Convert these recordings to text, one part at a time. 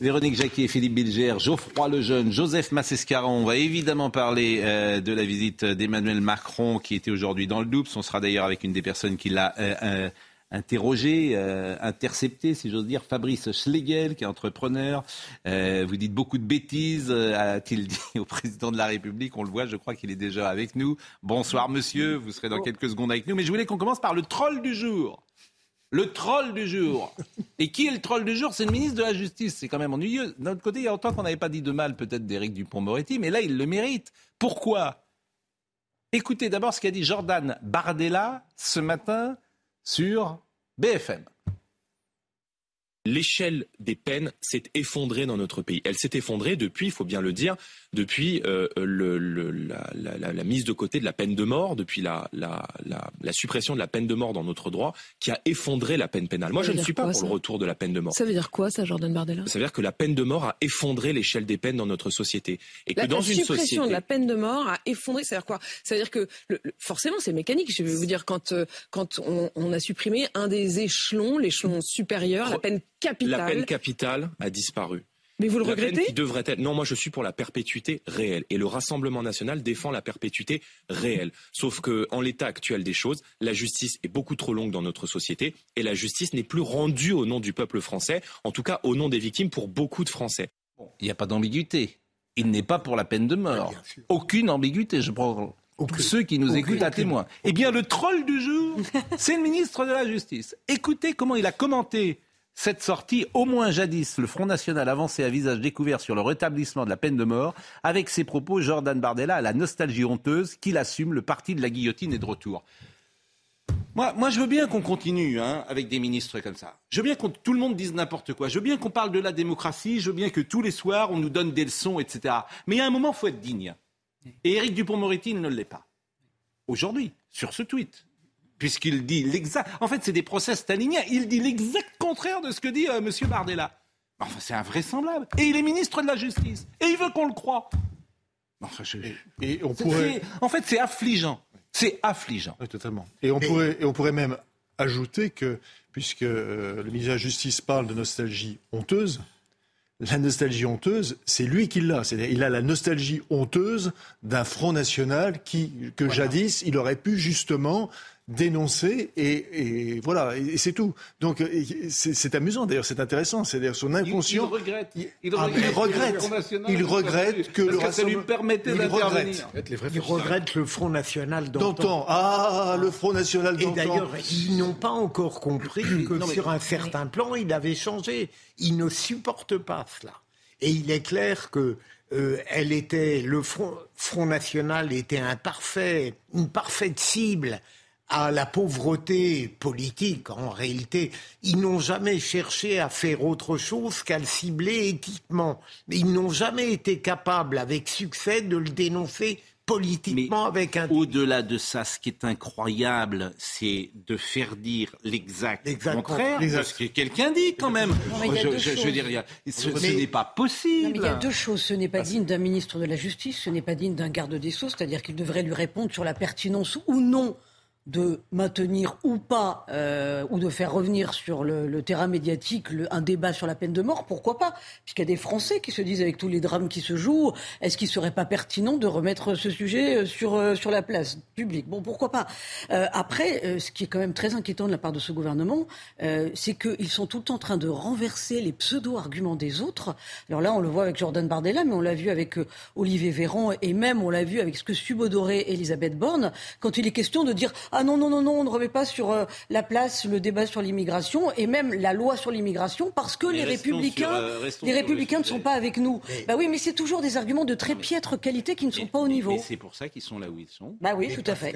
Véronique Jacquier, Philippe Bilger, Geoffroy Lejeune, Joseph Massescaron. On va évidemment parler euh, de la visite d'Emmanuel Macron qui était aujourd'hui dans le Doubs. On sera d'ailleurs avec une des personnes qui l'a... Euh, euh, interrogé, euh, intercepté, si j'ose dire, Fabrice Schlegel, qui est entrepreneur. Euh, vous dites beaucoup de bêtises, euh, a-t-il dit au président de la République. On le voit, je crois qu'il est déjà avec nous. Bonsoir, monsieur. Vous serez dans quelques secondes avec nous. Mais je voulais qu'on commence par le troll du jour. Le troll du jour. Et qui est le troll du jour? C'est le ministre de la Justice. C'est quand même ennuyeux. D'un autre côté, il y a longtemps qu'on n'avait pas dit de mal peut-être d'Éric Dupont-Moretti, mais là, il le mérite. Pourquoi? Écoutez d'abord ce qu'a dit Jordan Bardella ce matin sur BFM l'échelle des peines s'est effondrée dans notre pays. Elle s'est effondrée depuis, il faut bien le dire, depuis euh, le, le, la, la, la, mise de côté de la peine de mort, depuis la, la, suppression de la peine de mort dans notre droit, qui a effondré la peine pénale. Moi, je ne suis pas pour le retour de la peine de mort. Ça veut dire quoi, ça, Jordan Bardella? Ça veut dire que la peine de mort a effondré l'échelle des peines dans notre société. Et que dans une suppression de la peine de mort a effondré, ça veut dire quoi? Ça veut dire que, forcément, c'est mécanique. Je vais vous dire, quand, euh, quand on, on a supprimé un des échelons, l'échelon supérieur, la peine la peine capitale a disparu. Mais vous le la regrettez peine qui devrait être. Non, moi je suis pour la perpétuité réelle. Et le Rassemblement national défend la perpétuité réelle. Sauf que, en l'état actuel des choses, la justice est beaucoup trop longue dans notre société et la justice n'est plus rendue au nom du peuple français, en tout cas au nom des victimes pour beaucoup de Français. il n'y a pas d'ambiguïté. Il n'est pas pour la peine de mort. Aucune ambiguïté. Je prends ceux qui nous écoutent à témoin. Eh bien, le troll du jour, c'est le ministre de la Justice. Écoutez comment il a commenté cette sortie, au moins jadis, le Front National avançait à visage découvert sur le rétablissement de la peine de mort. Avec ses propos, Jordan Bardella a la nostalgie honteuse qu'il assume, le parti de la guillotine est de retour. Moi, je veux bien qu'on continue hein, avec des ministres comme ça. Je veux bien que tout le monde dise n'importe quoi. Je veux bien qu'on parle de la démocratie. Je veux bien que tous les soirs, on nous donne des leçons, etc. Mais a un moment, il faut être digne. Et Éric Dupont-Moretti ne l'est pas. Aujourd'hui, sur ce tweet puisqu'il dit l'exact. En fait, c'est des procès staliniens. Il dit l'exact contraire de ce que dit euh, M. Bardella. Enfin, c'est invraisemblable. Et il est ministre de la Justice. Et il veut qu'on le croie. Enfin, et, on pourrait... En fait, c'est affligeant. C'est affligeant. Oui, totalement. Et on, Pourrait, et on pourrait même ajouter que, puisque euh, le ministre de la Justice parle de nostalgie honteuse, la nostalgie honteuse, c'est lui qui l'a. C'est-à-dire, il a la nostalgie honteuse d'un Front National qui, que jadis, il aurait pu justement dénoncer et, voilà et, c'est tout. Donc c'est amusant d'ailleurs, c'est intéressant. C'est-à-dire son inconscient. Il, regrette. Il, ah, regrette. Il regrette que le ça lui permettait d'intervenir. Il regrette le Front National d'antan. Ah, le Front National d'antan. Et d'ailleurs, ils n'ont pas encore compris que sur un certain plan, il avait changé. Ils ne supportent pas cela. Et il est clair que euh, elle était, le Front, Front National était un parfait, une parfaite cible à la pauvreté politique. En réalité, ils n'ont jamais cherché à faire autre chose qu'à le cibler éthiquement. Ils n'ont jamais été capables, avec succès, de le dénoncer politiquement avec un... Au-delà de ça, ce qui est incroyable, c'est de faire dire l'exact contraire de ce que quelqu'un dit quand même. je, veux dire, ce, n'est pas possible. il y a deux choses. Ce n'est pas digne d'un ministre de la Justice, ce n'est pas digne d'un garde des Sceaux, c'est-à-dire qu'il devrait lui répondre sur la pertinence ou non de maintenir ou pas, euh, ou de faire revenir sur le, terrain médiatique un débat sur la peine de mort, pourquoi pas Puisqu'il y a des Français qui se disent, avec tous les drames qui se jouent, est-ce qu'il ne serait pas pertinent de remettre ce sujet euh, sur, euh, sur la place publique? Bon, pourquoi pas Après, ce qui est quand même très inquiétant de la part de ce gouvernement, c'est qu'ils sont tout le temps en train de renverser les pseudo-arguments des autres. Alors là, on le voit avec Jordan Bardella, mais on l'a vu avec Olivier Véran, et même on l'a vu avec ce que subodoré Elisabeth Borne, quand il est question de dire non, non, non, non, on ne remet pas sur euh, la place le débat sur l'immigration et même la loi sur l'immigration parce que les républicains, euh, les républicains ne sont pas avec nous. Bah oui, mais c'est toujours des arguments de très piètre qualité qui ne sont pas au niveau. Et c'est pour ça qu'ils sont là où ils sont. Bah oui, tout à fait.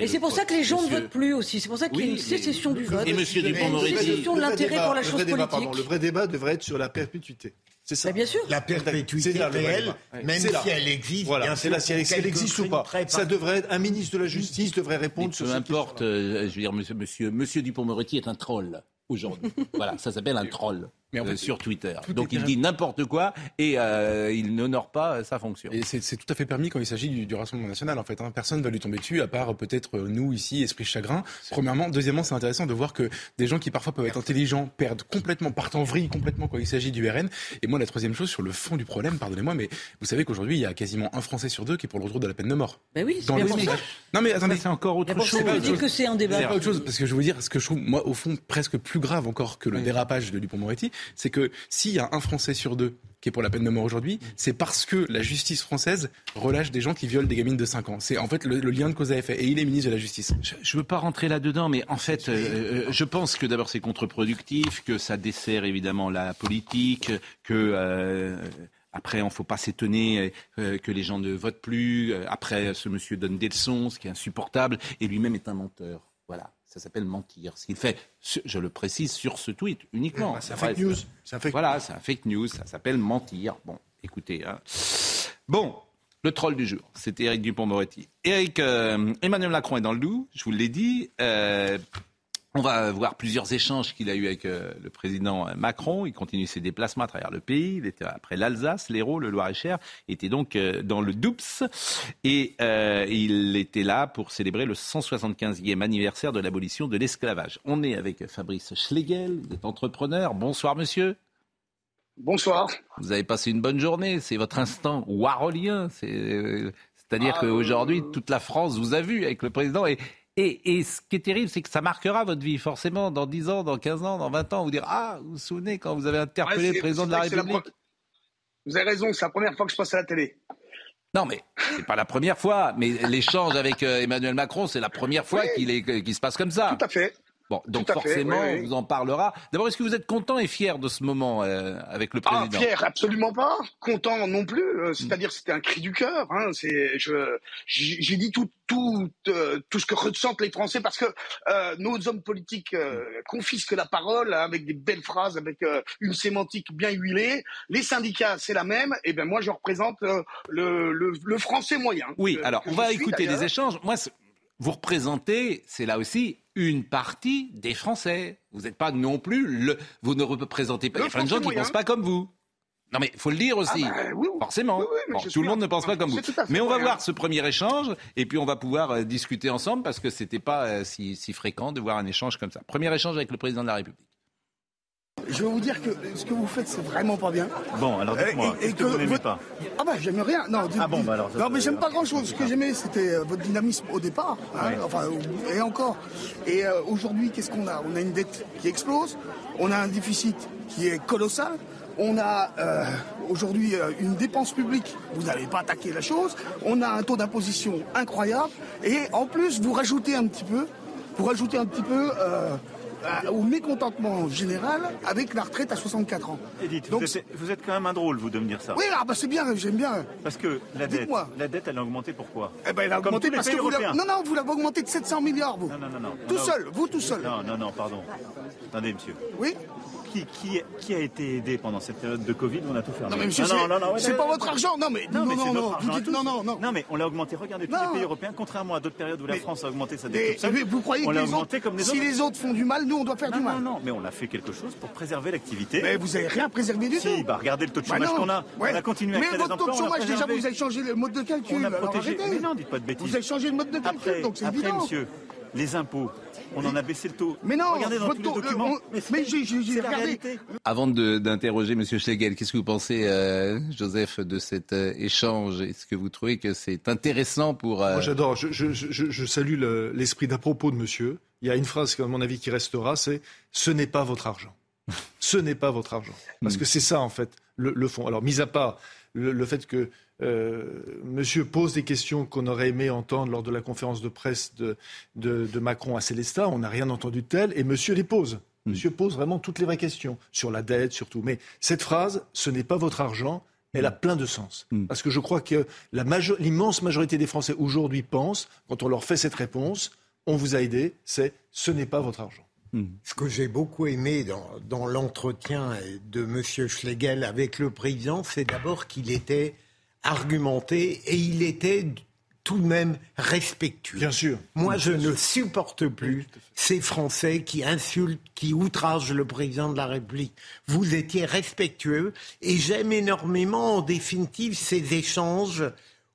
et c'est pour ça que les gens ne votent plus aussi. C'est pour ça qu'il y a une sécession du vote. Et Monsieur Dupond-Moretti, sécession de l'intérêt pour la chose politique. Le vrai débat devrait être sur la perpétuité. C'est ça. bien sûr. La perpétuité réelle, même si elle existe. Voilà, c'est si elle, existe ou pas. Ça devrait être, un ministre de la Justice devrait répondre sur Peu importe, euh, je veux dire, monsieur, monsieur, monsieur Dupont-Moretti est un troll aujourd'hui. voilà, ça s'appelle un troll. Euh, sur Twitter. Donc il dit n'importe quoi et euh, il n'honore pas sa fonction. Et c'est tout à fait permis quand il s'agit du, Rassemblement national. En fait, hein. personne ne va lui tomber dessus, à part peut-être euh, nous ici, esprit chagrin. Premièrement, deuxièmement, c'est intéressant de voir que des gens qui parfois peuvent être intelligents perdent complètement, partent en vrille complètement quand il s'agit du RN. Et moi, la troisième chose sur le fond du problème, pardonnez-moi, mais vous savez qu'aujourd'hui, il y a quasiment un Français sur deux qui est pour le retour de la peine de mort. Ben oui, pour ça. Non mais attendez, c'est encore autre chose. Vous dites que c'est un débat. C'est autre chose parce que je veux vous dire ce que je trouve moi au fond presque plus grave encore que le dérapage de Dupond-Moretti, c'est que s'il y a un Français sur deux qui est pour la peine de mort aujourd'hui, c'est parce que la justice française relâche des gens qui violent des gamines de 5 ans. C'est en fait le, lien de cause à effet. Et il est ministre de la Justice. Je ne veux pas rentrer là-dedans, mais en fait, euh, euh, je pense que d'abord c'est contre-productif, que ça dessert évidemment la politique, que... Euh, après, il ne faut pas s'étonner que les gens ne votent plus. Après, ce monsieur donne des leçons, ce qui est insupportable, et lui-même est un menteur. Ça s'appelle mentir. Ce qu'il fait, je le précise, sur ce tweet uniquement. c'est un fake news. voilà, c'est un fake news. Ça s'appelle mentir. Bon, écoutez. Hein. Bon, le troll du jour, c'était Eric Dupont-Moretti. Eric, euh, Emmanuel Macron est dans le loup, je vous l'ai dit. Euh, on va voir plusieurs échanges qu'il a eu avec euh, le président Macron. Il continue ses déplacements à travers le pays. Il était après l'Alsace, l'Hérault, le Loir-et-Cher. Il était donc euh, dans le Doups et euh, il était là pour célébrer le 175e anniversaire de l'abolition de l'esclavage. On est avec Fabrice Schlegel, vous êtes entrepreneur. Bonsoir monsieur. Bonsoir. Vous avez passé une bonne journée. C'est votre instant warolien. C'est-à-dire ah, qu'aujourd'hui, toute la France vous a vu avec le président et et, ce qui est terrible, c'est que ça marquera votre vie, forcément, dans 10 ans, dans 15 ans, dans 20 ans. Vous dire Ah, vous vous souvenez quand vous avez interpellé le président de la République Vous avez raison, c'est la première fois que je passe à la télé. Non, mais c'est pas la première fois. Mais l'échange avec euh, Emmanuel Macron, c'est la première fois qu'il se passe comme ça. Tout à fait. Bon, donc forcément, on vous en parlera. D'abord, est-ce que vous êtes content et fier de ce moment euh, avec le ah, président? ah, Fier, absolument pas. Content non plus. Euh, c'est-à-dire, c'était un cri du cœur. Hein. C'est, je, j'ai dit tout, tout, euh, tout ce que ressentent les Français parce que nos hommes politiques confisquent la parole hein, avec des belles phrases, avec une sémantique bien huilée. Les syndicats, c'est la même. Et ben moi, je représente le, le, le, français moyen. Oui. alors, on va écouter des échanges. Moi, vous représentez, c'est là aussi une partie des Français. Vous n'êtes pas non plus le. Vous ne représentez pas. Il y a plein de gens qui ne pensent pas comme vous. Non mais il faut le dire aussi, ah bah forcément. tout le monde ne pense pas comme vous. Mais on va voir ce premier échange et puis on va pouvoir euh, discuter ensemble parce que c'était pas euh, si, si fréquent de voir un échange comme ça. Premier échange avec le président de la République. Je vais vous dire que ce que vous faites, c'est vraiment pas bien. Bon, alors dites-moi, et, que, vous n'aimez pas Ah bah j'aime rien. Non, ah bon, bah alors. Non, mais j'aime pas grand-chose. Ce que j'aimais, c'était euh, votre dynamisme au départ. Hein, enfin, et encore. Et euh, aujourd'hui, qu'est-ce qu'on a? On a une dette qui explose. On a un déficit qui est colossal. On a euh, aujourd'hui une dépense publique, vous n'avez pas attaqué la chose. On a un taux d'imposition incroyable. Et en plus, vous rajoutez un petit peu, vous rajoutez un petit peu euh, au mécontentement général avec la retraite à 64 ans. Edith, Donc, vous, êtes, quand même un drôle, vous, de me dire ça. Oui, ah bah c'est bien, j'aime bien. Parce que la dette, la dette, elle a augmenté pourquoi? Eh ben, elle a augmenté parce que vous Non, non, vous l'avez augmenté de 700 milliards, vous. Non, non, non. non. Tout seul, vous tout seul. Non, non, non, pardon. Attendez, monsieur. Oui? Qui, a été aidé pendant cette période de Covid On a tout fermé. Non, mais monsieur, c'est pas votre argent. Non, mais non, non, non, non, non, non. Non, mais on l'a augmenté. Regardez, tous les pays européens, contrairement à d'autres périodes où la France a augmenté sa dette. Vous croyez que les autres, si les autres font du mal, nous, on doit faire du mal Non, non, mais on a fait quelque chose pour préserver l'activité. Mais vous avez rien préservé du tout. Si, bah regardez le taux de bah chômage qu'on a. On a continué à Mais votre taux de chômage, déjà, vous avez changé le mode de calcul. On a protégé. Mais non, dites pas de bêtises. Vous avez changé le mode de calcul, donc c'est évident. Après, monsieur, les impôts, on en a baissé le taux. Mais non, Regardez dans tous les documents. mais, j'ai regardé. Avant d'interroger M. Schlegel, qu'est-ce que vous pensez, euh, Joseph, de cet euh, échange? Est-ce que vous trouvez que c'est intéressant pour... Euh, Moi j'adore, je, salue l'esprit d'à propos de monsieur. Il y a une phrase, à mon avis, qui restera, c'est « ce n'est pas votre argent ». Ce n'est pas votre argent. Parce que c'est ça, en fait, le, fond. Alors, mis à part le, fait que Monsieur pose des questions qu'on aurait aimé entendre lors de la conférence de presse de, de, Macron à Célestat. On n'a rien entendu de tel, et Monsieur les pose. Hmm. Monsieur pose vraiment toutes les vraies questions sur la dette, surtout. Mais cette phrase, ce n'est pas votre argent. Elle a hmm. plein de sens. Hmm. Parce que je crois que l'immense majorité des Français aujourd'hui pensent, quand on leur fait cette réponse, on vous a aidé, c'est ce n'est pas votre argent. Ce que j'ai beaucoup aimé dans, dans l'entretien de M. Schlegel avec le président, c'est d'abord qu'il était argumenté et il était tout de même respectueux. Bien sûr. Moi, je ne supporte plus ces Français qui insultent, qui outragent le président de la République. Vous étiez respectueux et j'aime énormément, en définitive, ces échanges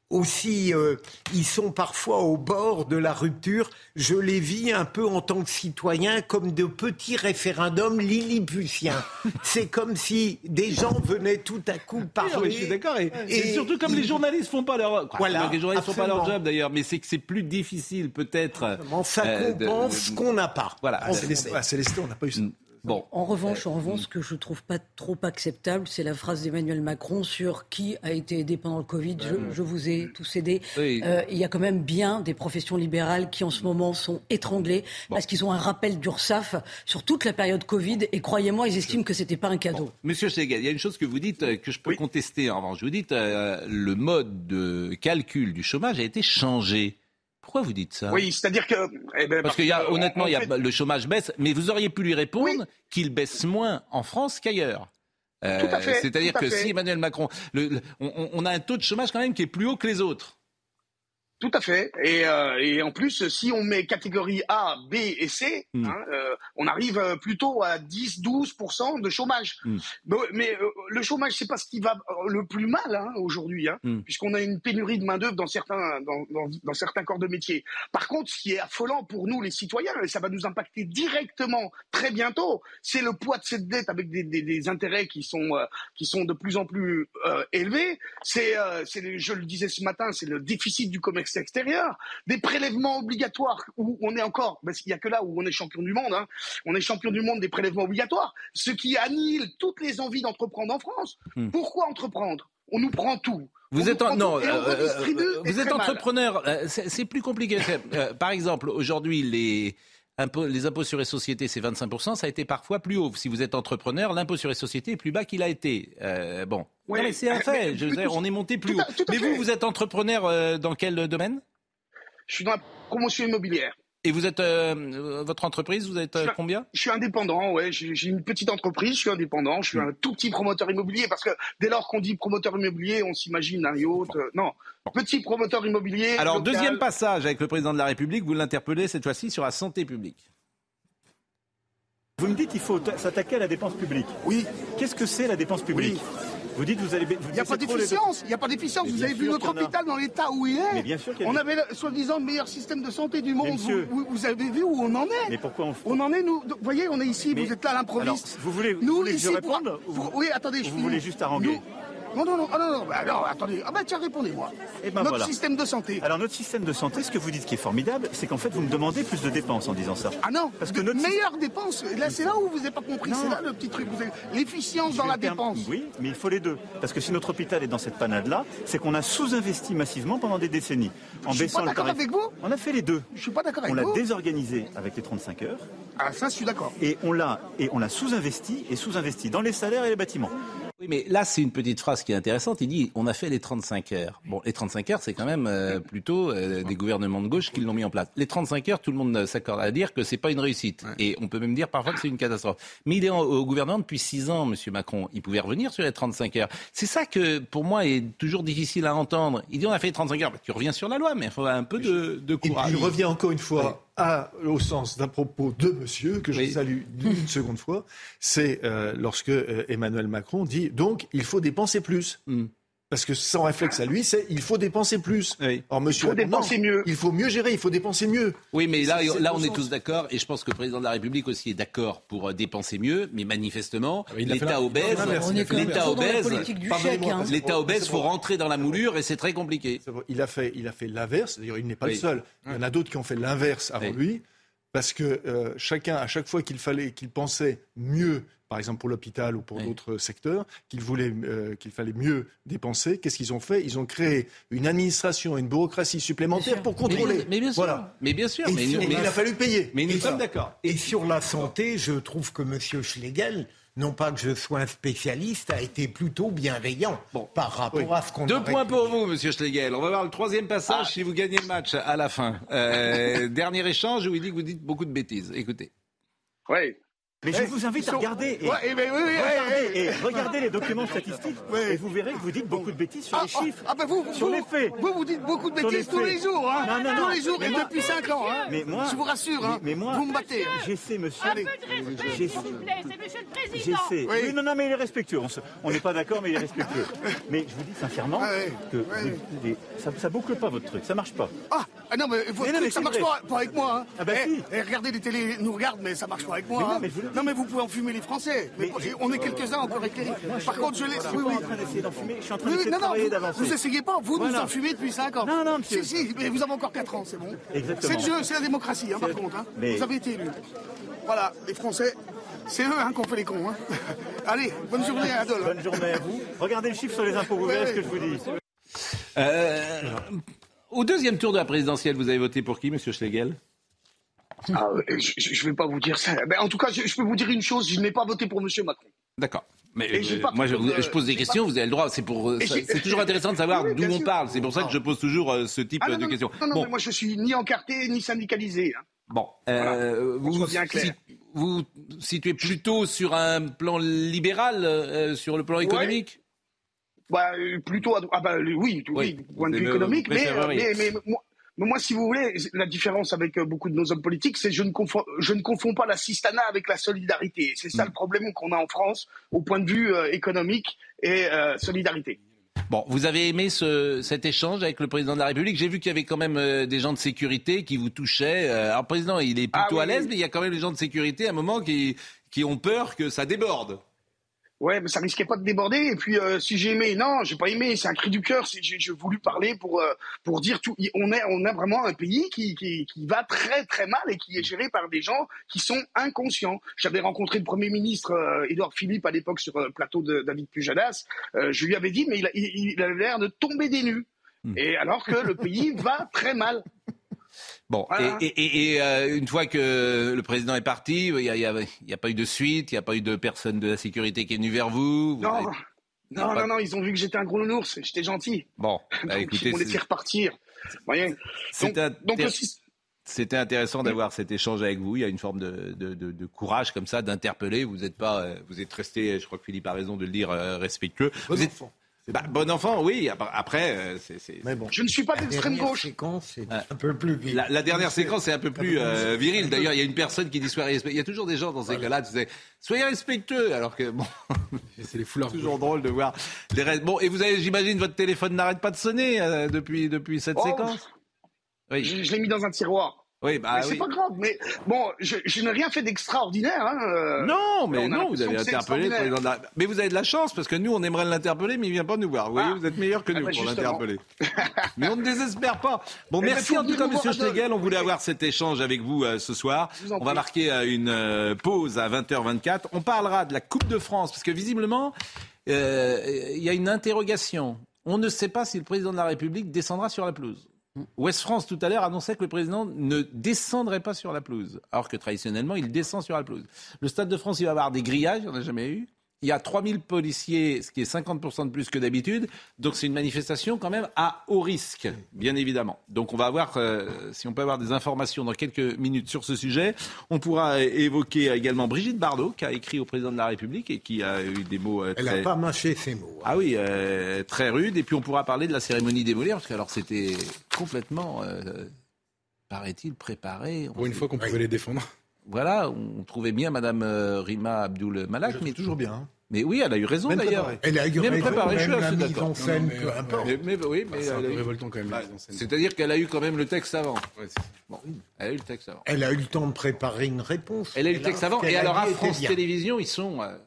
aussi, euh, ils sont parfois au bord de la rupture. Je les vis un peu en tant que citoyen comme de petits référendums lilliputiens. C'est comme si des gens venaient tout à coup parler. je suis d'accord. Et, surtout comme les journalistes font pas leur, voilà, les journalistes font pas leur job d'ailleurs, mais c'est que c'est plus difficile peut-être. Ça euh, compense ce qu'on n'a pas. Voilà. C'est on n'a pas eu ça. En revanche, en revanche, ce que je trouve pas trop acceptable, c'est la phrase d'Emmanuel Macron sur qui a été aidé pendant le Covid. Je, vous ai tous aidés. Euh, il y a quand même bien des professions libérales qui en ce moment sont étranglées parce qu'ils ont un rappel d'URSAF sur toute la période Covid et croyez-moi, ils estiment que c'était pas un cadeau. Monsieur Segal, il y a une chose que vous dites euh, que je peux contester. En revanche, vous dites euh, le mode de calcul du chômage a été changé. Pourquoi vous dites ça? Oui, c'est-à-dire que. Eh ben, parce, qu'il y a, honnêtement, il y a, le chômage baisse, mais vous auriez pu lui répondre qu'il baisse moins en France qu'ailleurs. Euh, tout à fait. C'est-à-dire que si Emmanuel Macron. on, a un taux de chômage quand même qui est plus haut que les autres. Tout à fait. Et, euh, et, en plus, si on met catégorie A, B et C, hmm. hein, euh, on arrive euh, plutôt à 10-12% de chômage. Hmm. Mais, euh, le chômage, c'est pas ce qui va le plus mal hein, aujourd'hui, hein, hmm. puisqu'on a une pénurie de main d'œuvre dans certains dans, dans, dans, certains corps de métier. Par contre, ce qui est affolant pour nous, les citoyens, et ça va nous impacter directement très bientôt, c'est le poids de cette dette avec des, des, des intérêts qui sont qui sont de plus en plus élevés. C'est, c'est, je le disais ce matin, c'est le déficit du commerce extérieur, des prélèvements obligatoires où on est encore, parce qu'il n'y a que là où on est champion du monde, hein, on est champion du monde des prélèvements obligatoires, ce qui annihile toutes les envies d'entreprendre en France. Hmm. Pourquoi entreprendre? On nous prend tout. Vous êtes, non, euh, euh, vous êtes entrepreneur, euh, c'est plus compliqué. par exemple, aujourd'hui, les, les impôts sur les sociétés, c'est 25%, ça a été parfois plus haut. Si vous êtes entrepreneur, l'impôt sur les sociétés est plus bas qu'il a été. Euh, bon, c'est un fait. on est monté plus haut. mais vous, vous êtes entrepreneur euh, dans quel domaine? Je suis dans la promotion immobilière. Et vous êtes euh, votre entreprise, vous êtes euh, combien? Je suis indépendant, ouais. J'ai une petite entreprise, je suis indépendant, je suis un tout petit promoteur immobilier parce que dès lors qu'on dit promoteur immobilier, on s'imagine un yacht. Euh, non, petit promoteur immobilier. Alors deuxième passage avec le président de la République, vous l'interpellez cette fois-ci sur la santé publique. Vous me dites qu'il faut s'attaquer à la dépense publique. Oui. Qu'est-ce que c'est la dépense publique? Vous dites vous allez. Il n'y a pas d'efficience. Il n'y a pas d'efficience. Vous avez vu notre hôpital dans l'état où il est. Mais bien sûr on avait soi-disant le meilleur système de santé du monde. Vous, avez vu où on en est Mais pourquoi on On en est nous. Vous voyez, on est ici. vous êtes là à l'improviste. Vous voulez, vous voulez que je réponde Oui, attendez. Vous voulez juste haranguer non, non, non, ah, non, non, bah, non, attendez. Ah bah tiens, répondez-moi. Eh ben, notre système de santé. Alors notre système de santé, ce que vous dites qui est formidable, c'est qu'en fait vous me demandez plus de dépenses en disant ça. Ah non, parce que notre meilleure dépense. Là, c'est là où vous n'avez pas compris. C'est là le petit truc. L'efficience dans la dépense. Oui, mais il faut les deux. Parce que si notre hôpital est dans cette panade-là, c'est qu'on a sous-investi massivement pendant des décennies. En je baissant suis pas d'accord avec vous. On a fait les deux. Je suis pas d'accord avec vous. On l'a désorganisé avec les 35 heures. Ah ça, je suis d'accord. Et on l'a et on a sous-investi et sous-investi dans les salaires et les bâtiments. Oui, mais là, c'est une petite phrase qui est intéressante. Il dit on a fait les 35 heures. Bon, les 35 heures, c'est quand même euh, plutôt euh, des gouvernements de gauche qui l'ont mis en place. Les 35 heures, tout le monde s'accorde à dire que c'est pas une réussite. Et on peut même dire parfois que c'est une catastrophe. Mais il est au gouvernement depuis 6 ans, Monsieur Macron. Il pouvait revenir sur les 35 heures. C'est ça que, pour moi, est toujours difficile à entendre. Il dit on a fait les 35 heures. Bah, tu reviens sur la loi, mais il faut un peu de, de courage. il revient encore une fois au sens d'un propos de monsieur, que je salue une seconde fois, c'est euh, lorsque euh, Emmanuel Macron dit donc il faut dépenser plus. Hmm. Parce que son réflexe à lui, c'est il faut dépenser plus. Or, monsieur, il faut dépenser mieux. Il faut mieux gérer, il faut dépenser mieux. Oui, mais là, là, on est tous d'accord, et je pense que le président de la République aussi est d'accord pour euh, dépenser mieux, mais manifestement, ah l'État obèse, l'État obèse, l'État obèse, faut rentrer dans la moulure, et c'est très compliqué. Il a fait, il a fait l'inverse. D'ailleurs, il n'est pas le seul. Il y en a d'autres qui ont fait l'inverse avant lui, parce que euh, chacun, à chaque fois qu'il fallait, qu'il pensait mieux par exemple pour l'hôpital ou pour d'autres secteurs, qu'il voulait, euh, qu'il fallait mieux dépenser. Qu'est-ce qu'ils ont fait? Ils ont créé une administration, une bureaucratie supplémentaire pour contrôler. Mais, bien sûr. Voilà. Mais bien sûr. Et mais, il a fallu payer. Mais nous Et sommes d'accord. Et sur la santé, je trouve que M. Schlegel, non pas que je sois un spécialiste, a été plutôt bienveillant par rapport à ce qu'on Deux points pu pour vous, Monsieur Schlegel. On va voir le troisième passage si vous gagnez le match à la fin. Euh, dernier échange où il dit que vous dites beaucoup de bêtises. Écoutez. Oui. Mais je Eh, vous invite à regarder. Et, Ouais, oui, oui, regardez, eh, eh, et regardez les documents statistiques et vous verrez que vous dites beaucoup de bêtises sur Ah, les ah, chiffres. ah, ben vous, sur vous, les faits. Vous, vous dites beaucoup de bêtises tous les jours, hein. Non, non, non. Tous les jours Mais et moi- depuis 5 ans, hein. Mais moi, Je vous rassure, hein. Mais, mais moi, Vous me battez. J'essaie, monsieur. Allez. J'essaie. J'essaie. Oui. Oui, non, non, mais il est respectueux. On n'est pas d'accord, mais il est respectueux. Mais je vous dis sincèrement Ah que vous- ça, ça boucle pas votre truc, ça marche pas. Ah, non, mais, votre truc, ça c'est marche pas, avec moi. Ah bah Eh, si. eh, regardez les télés nous regardent, mais ça marche pas avec moi. Non, mais je vous pouvez enfumer les Français. Mais, Mais- on est quelques-uns encore éclairés. Par contre, je laisse. Je suis Oui, oui. en train d'essayer d'enfumer, je suis en train de travailler d'avancer. vous essayez pas, vous nous en fumez depuis 5 ans. Non, non, monsieur. Si, si, mais vous avez encore 4 ans, c'est bon. Exactement. C'est le jeu, c'est la démocratie, hein, par contre. Hein. Mais- Vous avez été élu. Voilà, les Français, c'est eux hein, qui ont fait les cons. Hein. Allez, bonne journée à Adol. Bonne journée à vous. Regardez le chiffre sur les impôts, vous verrez ce que je vous dis. Euh, au deuxième tour de la présidentielle, vous avez voté pour qui, Monsieur Schlegel? Ah, je ne vais pas vous dire ça. En tout cas, je, je peux vous dire une chose, je n'ai pas voté pour M. Macron. D'accord. Mais euh, moi, je, pose des questions, pas- vous avez le droit. C'est pour, euh, c'est toujours intéressant de savoir Oui, d'où on parle. C'est pour ça que je pose toujours euh, ce type Ah, non, de non, questions. non, non, bon, mais moi je suis ni encarté ni syndicalisé. hein. bon, euh, vous, soit bien clair. si- vous situez plutôt sur un plan libéral, sur le plan économique? Bah, plutôt à ah bah, oui, oui, Oui. du point de vue économique, mais, mais moi, mais moi, si vous voulez, la différence avec euh, beaucoup de nos hommes politiques, c'est que je ne confonds, je ne confonds pas la cistana avec la solidarité. C'est Mm. ça le problème qu'on a en France au point de vue euh, économique et euh, solidarité. Bon, vous avez aimé ce, cet échange avec le président de la République. J'ai vu qu'il y avait quand même euh, des gens de sécurité qui vous touchaient. Alors, le président, il est plutôt Ah oui, à l'aise, oui. mais il y a quand même des gens de sécurité à un moment qui, qui ont peur que ça déborde. Ouais, mais ça risquait pas de déborder. Et puis, euh, si j'ai aimé, non, j'ai pas aimé. C'est un cri du cœur. J'ai voulu parler pour euh, pour dire tout. On est on a vraiment un pays qui, qui qui va très très mal et qui est géré par des gens qui sont inconscients. J'avais rencontré le premier ministre euh, Édouard Philippe à l'époque sur le plateau de David Pujadas. Euh, je lui avais dit, mais il, a- il, il avait l'air de tomber des nues. Hmm. Et alors que le pays va très mal. Bon, Voilà. et, et- et- et, euh, une fois que le président est parti, il n'y a, pas eu de suite, il n'y a pas eu de personne de la sécurité qui est venue vers vous. vous Non, avez- non, pas- non, ils ont vu que j'étais un gros nounours. J'étais gentil. Bon, bah, Donc, écoutez, ils m'ont laissé repartir. Vous c'était intér- intéressant d'avoir cet échange avec vous. Il y a une forme de, de- de- de courage comme ça, d'interpeller. Vous êtes pas, euh, vous êtes resté, je crois que Philippe a raison de le dire, euh, respectueux. vous êtes, Bah, bon enfant, oui. Après, euh, c'est- bon. je ne suis pas La d'extrême dernière gauche. séquence, c'est un peu plus vite. La, la dernière séquence est un peu plus euh, virile. D'ailleurs, il y a une personne qui dit soyez respectueux. Il y a toujours des gens dans ces cas-là, tu sais, soyez respectueux. Alors que bon, C'est les foulards. toujours drôle de voir les restes. Bon, et vous avez, j'imagine, votre téléphone n'arrête pas de sonner euh, depuis depuis cette Oh, séquence? Oui, Je, je l'ai mis dans un tiroir. Oui, bah mais c'est pas grave. Mais bon, je, je n'ai rien fait d'extraordinaire. Hein, euh. Non, mais non, vous avez interpellé le président de la... Mais vous avez de la chance, parce que nous, on aimerait l'interpeller, mais il vient pas nous voir. Vous voyez, Ah. vous êtes meilleur que Ah nous bah, pour l'interpeller. mais on ne désespère pas. Bon, Eh ben, merci en tout cas, Monsieur. Schlegel. On voulait avoir cet échange avec vous euh, ce soir. Vous On va marquer euh, une euh, pause à 20h24. On parlera de la Coupe de France, parce que visiblement, euh, il y a une interrogation. On ne sait pas si le président de la République descendra sur la pelouse. Ouest France tout à l'heure annonçait que le président ne descendrait pas sur la pelouse, alors que traditionnellement il descend sur la pelouse. Le Stade de France il va avoir des grillages, en a jamais eu. Il y a 3000 policiers, ce qui est 50% de plus que d'habitude. Donc c'est une manifestation quand même à haut risque, bien évidemment. Donc on va avoir, euh, si on peut avoir des informations dans quelques minutes sur ce sujet. On pourra évoquer également Brigitte Bardot, qui a écrit au président de la République et qui a eu des mots euh, Elle très... n'a pas mâché ses mots. hein. Ah oui, euh, très rude. Et puis on pourra parler de la cérémonie des Molières, parce que alors c'était complètement, euh, paraît-il, préparé. Pour une fois qu'on pouvait les défendre. Voilà, on trouvait bien Madame euh, Rima Abdul Malak, mais toujours bien. hein. Mais oui, elle a eu raison d'ailleurs. Elle a eu Même raison, préparé, je suis assez mise d'accord. mais, euh, importe. Mais, mais oui, mais C'est un elle a peu eu- révoltant quand même. bah, c'est-à-dire qu'elle a eu quand même le texte avant. Bon, elle a eu le texte avant. Elle a eu le temps de préparer une réponse. Elle a eu le texte avant. Et alors à France. Télévisions, ils sont. euh,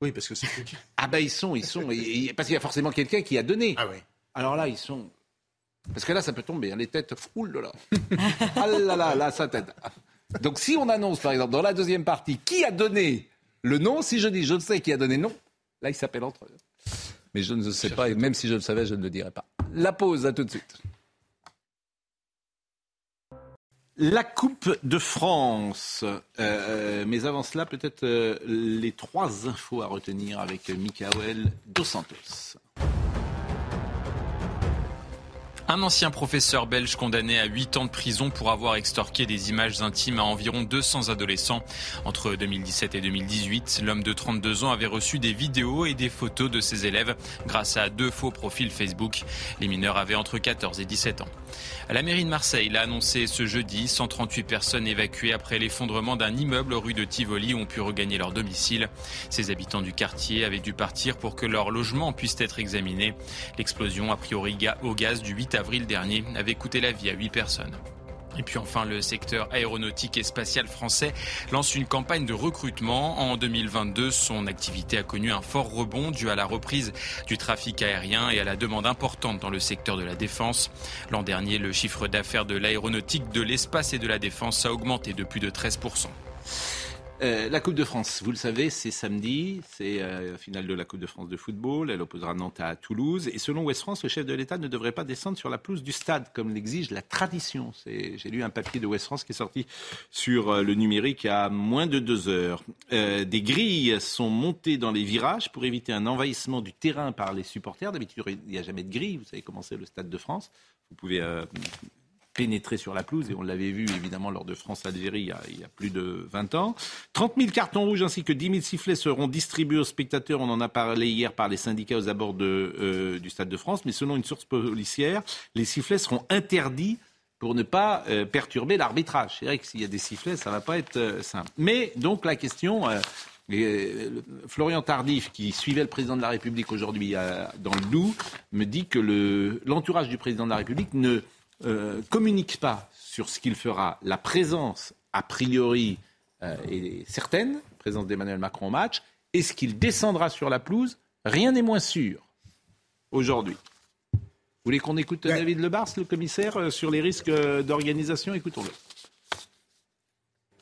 Oui, parce que c'est petit. Ah bah ils sont, ils sont. et- et- parce qu'il y a forcément quelqu'un qui a donné. Ah oui. Alors là, ils sont. Parce que là, ça peut tomber. hein, les têtes. Ouh là là. Ah là là, là, ça tête. Donc si on annonce, par exemple, dans la deuxième partie, qui a donné le nom. Si je dis je sais qui a donné le nom, là, il s'appelle entre eux. Mais je ne sais pas, et même si je le savais, je ne le dirais pas. La pause, à tout de suite. La Coupe de France. Euh, mais avant cela, peut-être euh, les trois infos à retenir avec Michael Dos Santos. Un ancien professeur belge condamné à 8 ans de prison pour avoir extorqué des images intimes à environ 200 adolescents. Entre 2017 et 2018, l'homme de 32 ans avait reçu des vidéos et des photos de ses élèves grâce à deux faux profils Facebook. Les mineurs avaient entre 14 et 17 ans. La mairie de Marseille l'a annoncé ce jeudi. 138 personnes évacuées après l'effondrement d'un immeuble rue de Tivoli ont pu regagner leur domicile. Ces habitants du quartier avaient dû partir pour que leur logement puisse être examiné. L'explosion, a priori au gaz du 8 avril dernier, avait coûté la vie à 8 personnes. Et puis enfin, le secteur aéronautique et spatial français lance une campagne de recrutement. En 2022, son activité a connu un fort rebond dû à la reprise du trafic aérien et à la demande importante dans le secteur de la défense. L'an dernier, le chiffre d'affaires de l'aéronautique, de l'espace et de la défense a augmenté de plus de 13%. Euh, la Coupe de France, vous le savez, c'est samedi, c'est euh, la finale de la Coupe de France de football. Elle opposera Nantes à Toulouse. Et selon Ouest France, le chef de l'État ne devrait pas descendre sur la pelouse du stade, comme l'exige la tradition. J'ai lu un papier de Ouest France qui est sorti sur euh, le numérique a moins de deux heures. des grilles sont montées dans les virages pour éviter un envahissement du terrain par les supporters. D'habitude, il n'y a jamais de grilles. Vous savez comment c'est le stade de France. Vous pouvez pénétrer sur la pelouse, et on l'avait vu évidemment lors de France-Algérie il, y a plus de 20 ans. 30 000 cartons rouges ainsi que 10 000 sifflets seront distribués aux spectateurs. On en a parlé hier par les syndicats aux abords euh, du Stade de France, mais selon une source policière, les sifflets seront interdits pour ne pas euh, perturber l'arbitrage. C'est vrai que s'il y a des sifflets, ça ne va pas être euh, simple. Mais donc la question... Florian Tardif, qui suivait le président de la République aujourd'hui dans le Doubs, me dit que l'entourage du président de la République ne euh, communique pas sur ce qu'il fera, la présence a priori euh, est certaine, présence d'Emmanuel Macron au match, est-ce qu'il descendra sur la pelouse Rien n'est moins sûr aujourd'hui. Vous voulez qu'on écoute David Lebars, le commissaire, euh, sur les risques d'organisation? Écoutons-le.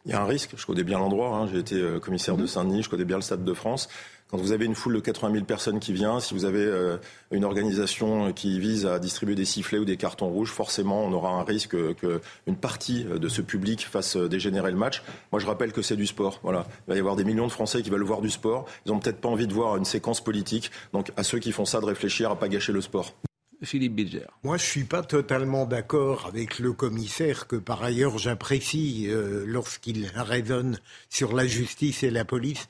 Il y a un risque, je connais bien l'endroit, hein. j'ai été commissaire de Saint-Denis, je connais bien le Stade de France. Quand vous avez une foule de 80 000 personnes qui vient, si vous avez euh, une organisation qui vise à distribuer des sifflets ou des cartons rouges, forcément, on aura un risque qu'une partie de ce public fasse euh, dégénérer le match. Moi, je rappelle que c'est du sport. Voilà. Il va y avoir des millions de Français qui veulent voir du sport. Ils n'ont peut-être pas envie de voir une séquence politique. Donc, à ceux qui font ça, de réfléchir à pas gâcher le sport. Philippe. Moi, je suis pas totalement d'accord avec le commissaire, que par ailleurs j'apprécie euh, lorsqu'il raisonne sur la justice et la police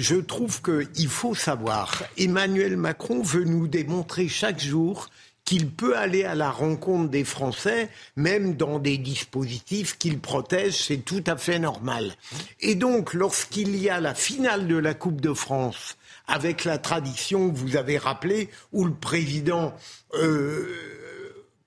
je trouve qu'il faut savoir, Emmanuel Macron veut nous démontrer chaque jour qu'il peut aller à la rencontre des Français, même dans des dispositifs qu'il protège, c'est tout à fait normal. Et donc, lorsqu'il y a la finale de la Coupe de France, avec la tradition que vous avez rappelée, où le président, euh,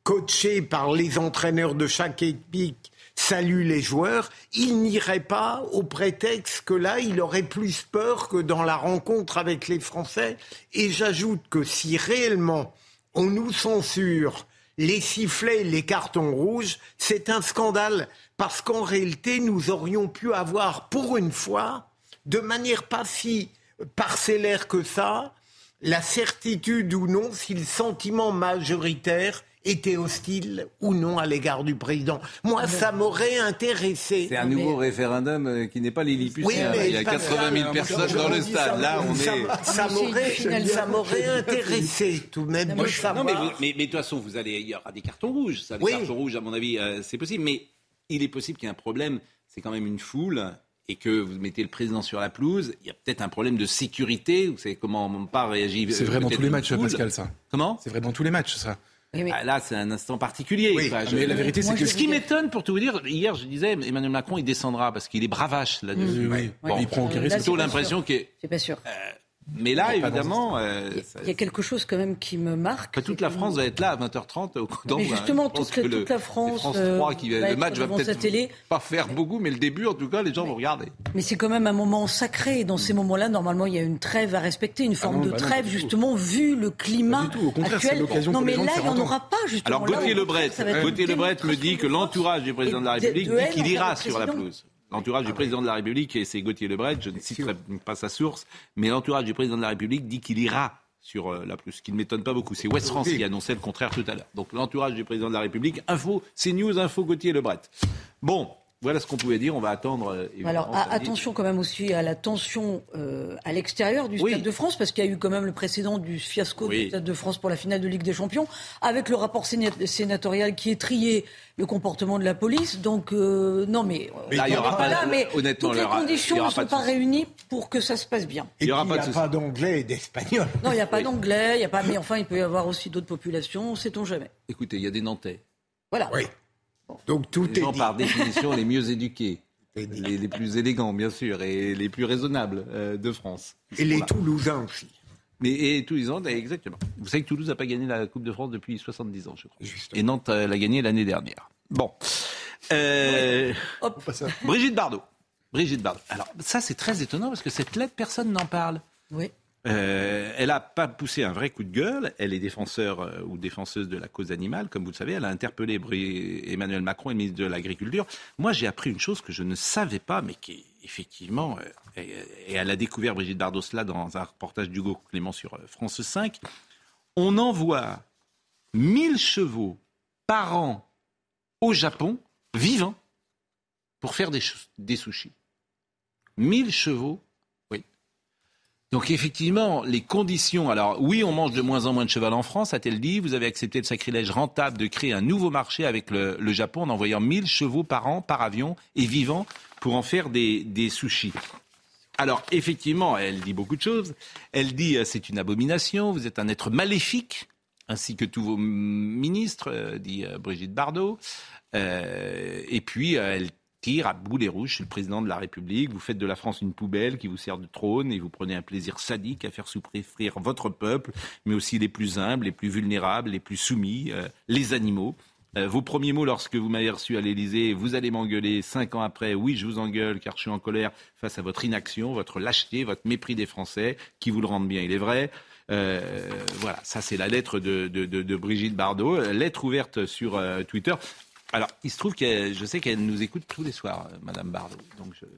coaché par les entraîneurs de chaque équipe, salue les joueurs, il n'irait pas au prétexte que là, il aurait plus peur que dans la rencontre avec les Français. Et j'ajoute que si réellement on nous censure les sifflets, les cartons rouges, c'est un scandale parce qu'en réalité, nous aurions pu avoir pour une fois, de manière pas si parcellaire que ça, la certitude ou non si le sentiment majoritaire était hostile ou non à l'égard du président. Moi, ça m'aurait intéressé. C'est un nouveau référendum euh, qui n'est pas l'Illiputien. Oui, il y a 80 000 personnes dans le stade. Là, on est. Ça m'aurait intéressé tout de même Non, mais, de toute façon, vous allez, il y aura des cartons rouges. Ça, les cartons rouges, à mon avis, euh, c'est possible. Mais il est possible qu'il y ait un problème. C'est quand même une foule et que vous mettez le président sur la pelouse, il y a peut-être un problème de sécurité. Vous savez comment on pas réagit. C'est vrai dans tous les matchs, Pascal, ça. Comment C'est vrai dans tous les matchs, ça. Ah, là, c'est un instant particulier. mais la vérité, c'est que ce qui m'étonne, pour tout vous dire, hier, je disais, Emmanuel Macron, il descendra parce qu'il est bravache là-dessus. Oui, Bon, il prend aucun plutôt l'impression que. C'est pas sûr. Euh, mais là, évidemment. Euh, il y a quelque chose quand même qui me marque. toute la France va être là à 20h30 au Mais justement, toute, la, toute la France. France 3 qui, le match va peut-être pas faire beaucoup, mais le début, en tout cas, les gens vont regarder. Mais c'est quand même un moment sacré. Dans ces moments-là, normalement, il y a une trêve à respecter, une forme ah de bah trêve, justement, vu le climat actuel. Non, mais là, il n'y en aura pas, justement. Alors, Gauthier Lebret, Gauthier Lebret me dit que l'entourage du président de la République dit qu'il ira sur la pelouse. L'entourage du Ah président de la République, et c'est Gauthier Lebret, je ne citerai pas sa source, mais l'entourage du président de la République dit qu'il ira sur euh, la plus, ce qui ne m'étonne pas beaucoup. C'est West France qui annonçait le contraire tout à l'heure. Donc l'entourage du président de la République, info, c'est News Info Gauthier Lebret. Bon, voilà ce qu'on pouvait dire. On va attendre. euh, évidemment, Alors a- attention quand même aussi à la tension euh, à l'extérieur du Oui. Stade de France, parce qu'il y a eu quand même le précédent du fiasco Oui. du Stade de France pour la finale de Ligue des Champions, avec le rapport séna- sénatorial qui est trié le comportement de la police. Donc euh, non mais, Mais Là, il y aura pas- Voilà, mais honnêtement, toutes les conditions ne sont pas de réunies pour que ça se passe bien. Et Il y aura pas n'y pas d'anglais et d'espagnol. Non, il n'y a pas d'anglais, il y a pas, mais enfin il peut y avoir aussi d'autres populations, sait-on jamais. Écoutez, il y a des Nantais. Voilà. Oui. Donc tout Les est gens, dit. par définition, les mieux éduqués. Les, les plus élégants, bien sûr, et les plus raisonnables euh, de France. Et les. Toulousains aussi. Mais et Toulouse, exactement. Vous savez que Toulouse n'a pas gagné la Coupe de France depuis 70 ans, je crois. Justement. Et Nantes euh, l'a gagné l'année dernière. Bon. Euh, Hop. Brigitte Bardot. Brigitte Bardot. Alors, ça, c'est très étonnant parce que cette lettre, personne n'en parle. Oui. Euh, elle n'a pas poussé un vrai coup de gueule. Elle est défenseur euh, ou défenseuse de la cause animale, comme vous le savez. Elle a interpellé Emmanuel Macron et le ministre de l'Agriculture. Moi, j'ai appris une chose que je ne savais pas, mais qui, effectivement, euh, et, elle a découvert Brigitte Bardot cela dans un reportage d'Hugo Clément sur France 5. On envoie 1000 chevaux par an au Japon, vivants, pour faire des, des sushis. 1000 chevaux. Donc effectivement, les conditions. Alors oui, on mange de moins en moins de cheval en France, a-t-elle dit. Vous avez accepté le sacrilège rentable de créer un nouveau marché avec le, Japon en envoyant 1000 chevaux par an par avion et vivants pour en faire des, sushis. Alors effectivement, elle dit beaucoup de choses. Elle dit euh, c'est une abomination, vous êtes un être maléfique, ainsi que tous vos ministres, euh, dit euh, Brigitte Bardot. Et puis elle tire à boulet rouge sur le président de la République. Vous faites de la France une poubelle qui vous sert de trône et vous prenez un plaisir sadique à faire souffrir votre peuple, mais aussi les plus humbles, les plus vulnérables, les plus soumis, euh, les animaux. Euh, vos premiers mots lorsque vous m'avez reçu à l'Élysée, vous allez m'engueuler. Cinq ans après, oui, je vous engueule car je suis en colère face à votre inaction, votre lâcheté, votre mépris des Français, qui vous le rendent bien, il est vrai. Euh, voilà, ça c'est la lettre de, de- de- Brigitte Bardot, Euh, lettre ouverte sur Twitter. Alors, il se trouve que je sais qu'elle nous écoute tous les soirs, euh, Madame Bardot. Donc, je la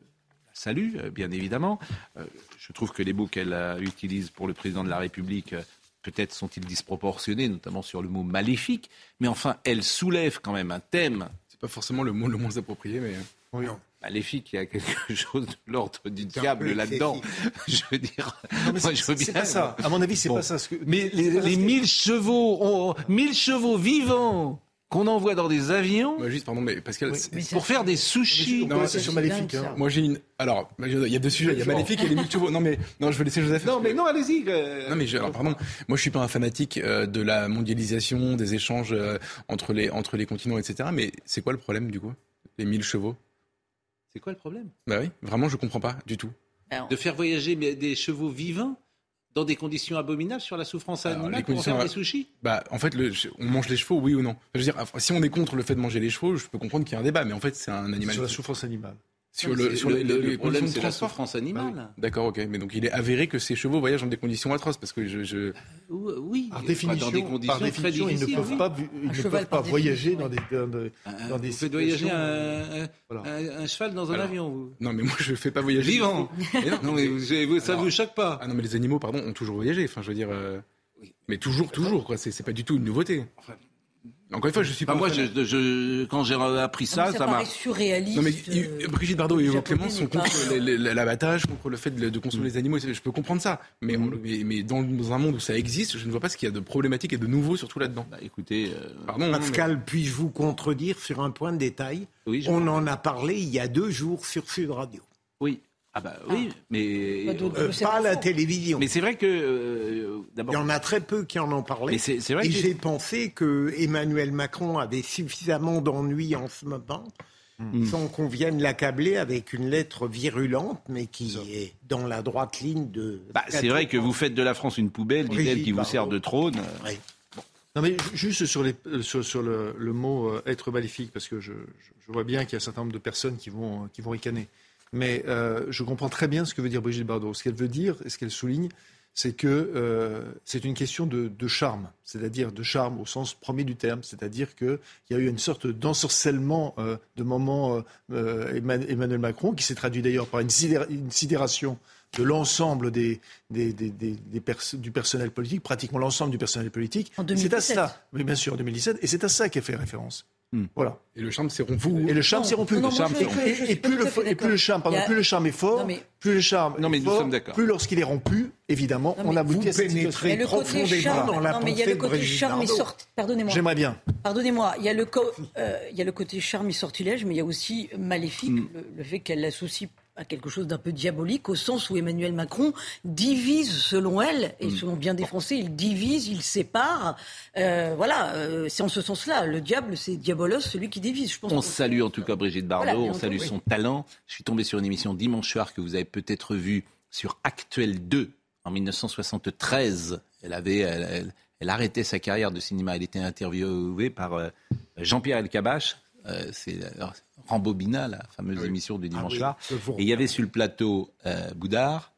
salue, euh, bien évidemment. Euh, je trouve que les mots qu'elle utilise pour le président de la République, peut-être sont-ils disproportionnés, notamment sur le mot maléfique. Mais enfin, elle soulève quand même un thème. C'est pas forcément le mot le moins approprié, mais. Oui. Maléfique, il y a quelque chose de l'ordre du diable là-dedans. Je veux dire. Moi, c'est- je veux c'est bien- pas ça. À mon avis, c'est Bon. pas ça. Ce que- Mais les, pas ça les ce que- 1000 chevaux, 1000 chevaux vivants qu'on envoie dans des avions Moi, juste, pardon, mais Pascal, Oui. c'est- Mais pour faire des sushis. Non, Non, c'est sur Maléfique. hein. moi j'ai une. Alors, il y a deux sujets. Il y a Maléfique et les mille chevaux. Non, mais non, je vais laisser Joseph. Non, mais que- non, allez-y. euh, Non mais je- alors, pardon, moi je suis pas un fanatique euh, de la mondialisation, des échanges euh, entre les entre les continents, etc. Mais c'est quoi le problème du coup Les 1000 chevaux? C'est quoi le problème? Bah oui, vraiment je comprends pas du tout. Alors, De faire voyager des chevaux vivants? Dans des conditions abominables sur la souffrance Alors, animale les pour faire des sushis? Bah en fait, le- on mange les chevaux, oui ou non? Je veux dire, si on est contre le fait de manger les chevaux, je peux comprendre qu'il y a un débat, mais en fait c'est un animal. Sur la souffrance animale. Sur le, sur le- le- problème, c'est la transport. souffrance animale. D'accord, ok. Mais donc il est avéré que ces chevaux voyagent dans des conditions atroces parce que je, je... Oui, Par enfin, définition, dans des conditions par très définition ils ne peuvent oui. pas, ils ne peuvent pas voyager dans des, dans des- Un- dans des vous faites voyager situations, un, un- voilà. un- un cheval dans un Alors, avion, vous non mais moi je fais pas voyager. Vivant Mais non, Non, mais vous- ça Alors- vous choque pas Ah non mais les animaux, pardon, ont toujours voyagé. Enfin, je veux dire. euh, Oui. Mais toujours, toujours, quoi. C'est c'est pas du tout une nouveauté. Enfin, Encore une fois, je suis pas. Enfin, moi, je, je- quand j'ai appris ça, ça m'a. paraît surréaliste. Non mais euh, il- Brigitte Bardot et Japonais Clément sont pas- contre l'abattage, contre le fait de, de consommer les animaux. Je peux comprendre ça, mais, on- mais, mais dans, dans un monde où ça existe, je ne vois pas ce qu'il y a de problématique et de nouveau surtout là-dedans. Bah, écoutez, euh, Pardon. hein, Pascal, puis-je vous contredire sur un point de détail? Oui, je- On en a parlé il y a deux jours sur Sud Radio. oui. Ah bah oui, mais Pas d'autre- Euh, pas à la télévision. mais c'est vrai que euh, Il y en a très peu qui en ont parlé. Mais c'est c'est vrai Et que j'ai pensé que Emmanuel Macron avait suffisamment d'ennuis en ce moment, Hmm. sans qu'on vienne l'accabler avec une lettre virulente, mais qui est dans la droite ligne de. Bah, c'est vrai que vous faites de la France une poubelle, dit-elle, qui vous sert de trône. Oui. Non, mais ju- juste sur, les, euh, sur, sur le, le mot euh, être maléfique, parce que je, je- je vois bien qu'il y a un certain nombre de personnes qui vont, qui vont ricaner. Mais euh, je comprends très bien ce que veut dire Brigitte Bardot. Ce qu'elle veut dire et ce qu'elle souligne, c'est que euh, c'est une question de, charme, c'est-à-dire de charme au sens premier du terme, c'est-à-dire qu'il y a eu une sorte d'ensorcellement euh, de moment euh, Emmanuel Macron, qui s'est traduit d'ailleurs par une, sidération de l'ensemble des, du personnel politique, pratiquement l'ensemble du personnel politique. C'est à ça, mais bien sûr, en 2017, et c'est à ça qu'elle fait référence. Hmm. Voilà. Et le charme s'est rompu. Et le charme s'est rompu. et, plus le, charme, pardon, plus le charme est fort, plus le charme non, mais nous sommes plus lorsqu'il est rompu, évidemment, on aboutit à cette situation. profondément dans la non, mais il y a le côté charme et sortilège. Pardonnez-moi. J'aimerais bien. Pardonnez-moi. Il y a le, euh, il y a le côté charme et sortilège, mais il y a aussi maléfique, hmm. le, fait qu'elle l'associe à quelque chose d'un peu diabolique, au sens où Emmanuel Macron divise, selon elle, et mm. selon bien des Français, il divise, il sépare. Euh, voilà, euh, c'est en ce sens-là. Le diable, c'est diabolos, celui qui divise. Je pense on salue en tout cas Brigitte Bardot, on salue son talent. Je suis tombé sur une émission dimanche soir que vous avez peut-être vue sur Actuel 2 en 1973. Elle avait, elle, elle, arrêtait sa carrière de cinéma. Elle était interviewée par euh, Jean-Pierre Elkabach. c'est Rambobina, la fameuse ah émission du dimanche ah soir. Et il y avait sur le plateau euh, Boudard,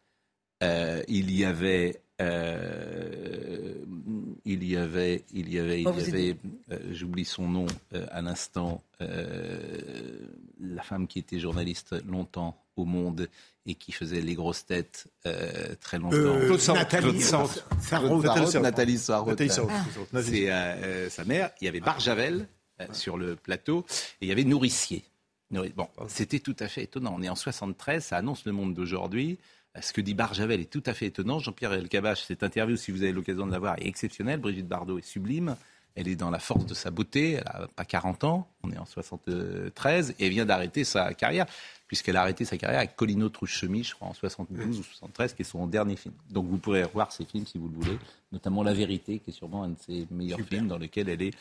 euh, il y avait, euh, il y avait, il y avait, il y avait, j'oublie son nom à l'instant, la femme qui était journaliste longtemps au Monde et qui faisait les grosses têtes très longtemps. Nathalie Sarraute. Nathalie Sarraute. C'est sa mère. Il y avait Barjavel sur le plateau. Et il y avait Nourricier. Bon, c'était tout à fait étonnant. On est en 73, ça annonce le monde d'aujourd'hui. Ce que dit Barjavel est tout à fait étonnant. Jean-Pierre Elkabach, cette interview, si vous avez l'occasion de la voir, est exceptionnelle. Brigitte Bardot est sublime. Elle est dans la force de sa beauté. Elle n'a pas 40 ans. On est en 73 et vient d'arrêter sa carrière puisqu'elle a arrêté sa carrière avec Colino Truchemi, je crois, en 72 ou 73, qui est son dernier film. Donc vous pourrez revoir ces films si vous le voulez, notamment La Vérité, qui est sûrement un de ses meilleurs films dans lequel elle est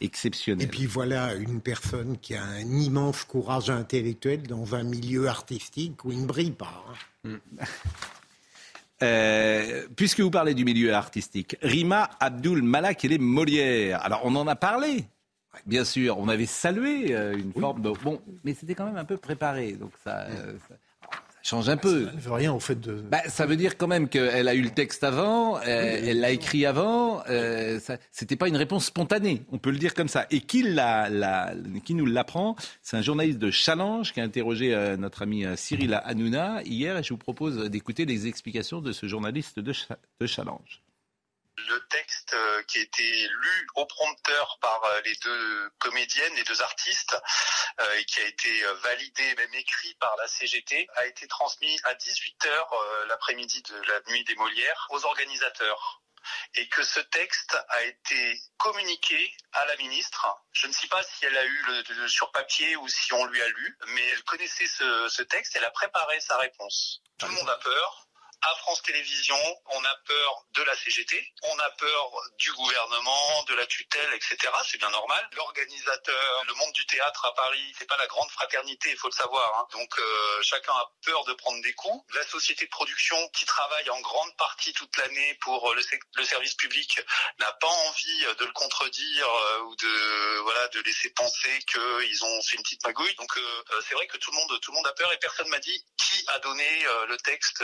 exceptionnelle. Et puis voilà une personne qui a un immense courage intellectuel dans un milieu artistique où il ne brille pas. Hein. Euh, puisque vous parlez du milieu artistique, Rima Abdul Malak, elle est Molière. Alors on en a parlé Bien sûr, on avait salué euh, une forme de... Bon, mais c'était quand même un peu préparé, donc ça, euh, change un peu. Ça ne veut rien au fait de... Bah, ça veut dire quand même qu'elle a eu le texte avant, euh, elle l'a écrit avant, c'était pas une réponse spontanée, on peut le dire comme ça. Et qui, la, qui nous l'apprend? C'est un journaliste de Challenge qui a interrogé notre ami Cyril Hanouna hier, et je vous propose d'écouter les explications de ce journaliste de, de Challenge le texte euh, qui a été lu au prompteur par euh, les deux comédiennes, les deux artistes, euh, et qui a été validé, même écrit par la CGT, a été transmis à 18h l'après-midi de la nuit des Molières aux organisateurs et que ce texte a été communiqué à la ministre. Je ne sais pas si elle a eu le, sur papier ou si on lui a lu, mais elle connaissait ce, ce texte, elle a préparé sa réponse. Tout le monde a peur, à France Télévisions, on a peur de la CGT, on a peur du gouvernement, de la tutelle, etc. C'est bien normal. L'organisateur, le monde du théâtre à Paris, c'est pas la grande fraternité, il faut le savoir. Hein. Donc euh, chacun a peur de prendre des coups. La société de production qui travaille en grande partie toute l'année pour le, le, service public n'a pas envie de le contredire euh, ou de voilà de laisser penser qu'ils ont fait une petite magouille. Donc euh, c'est vrai que tout le monde tout le monde a peur et personne m'a dit qui a donné le texte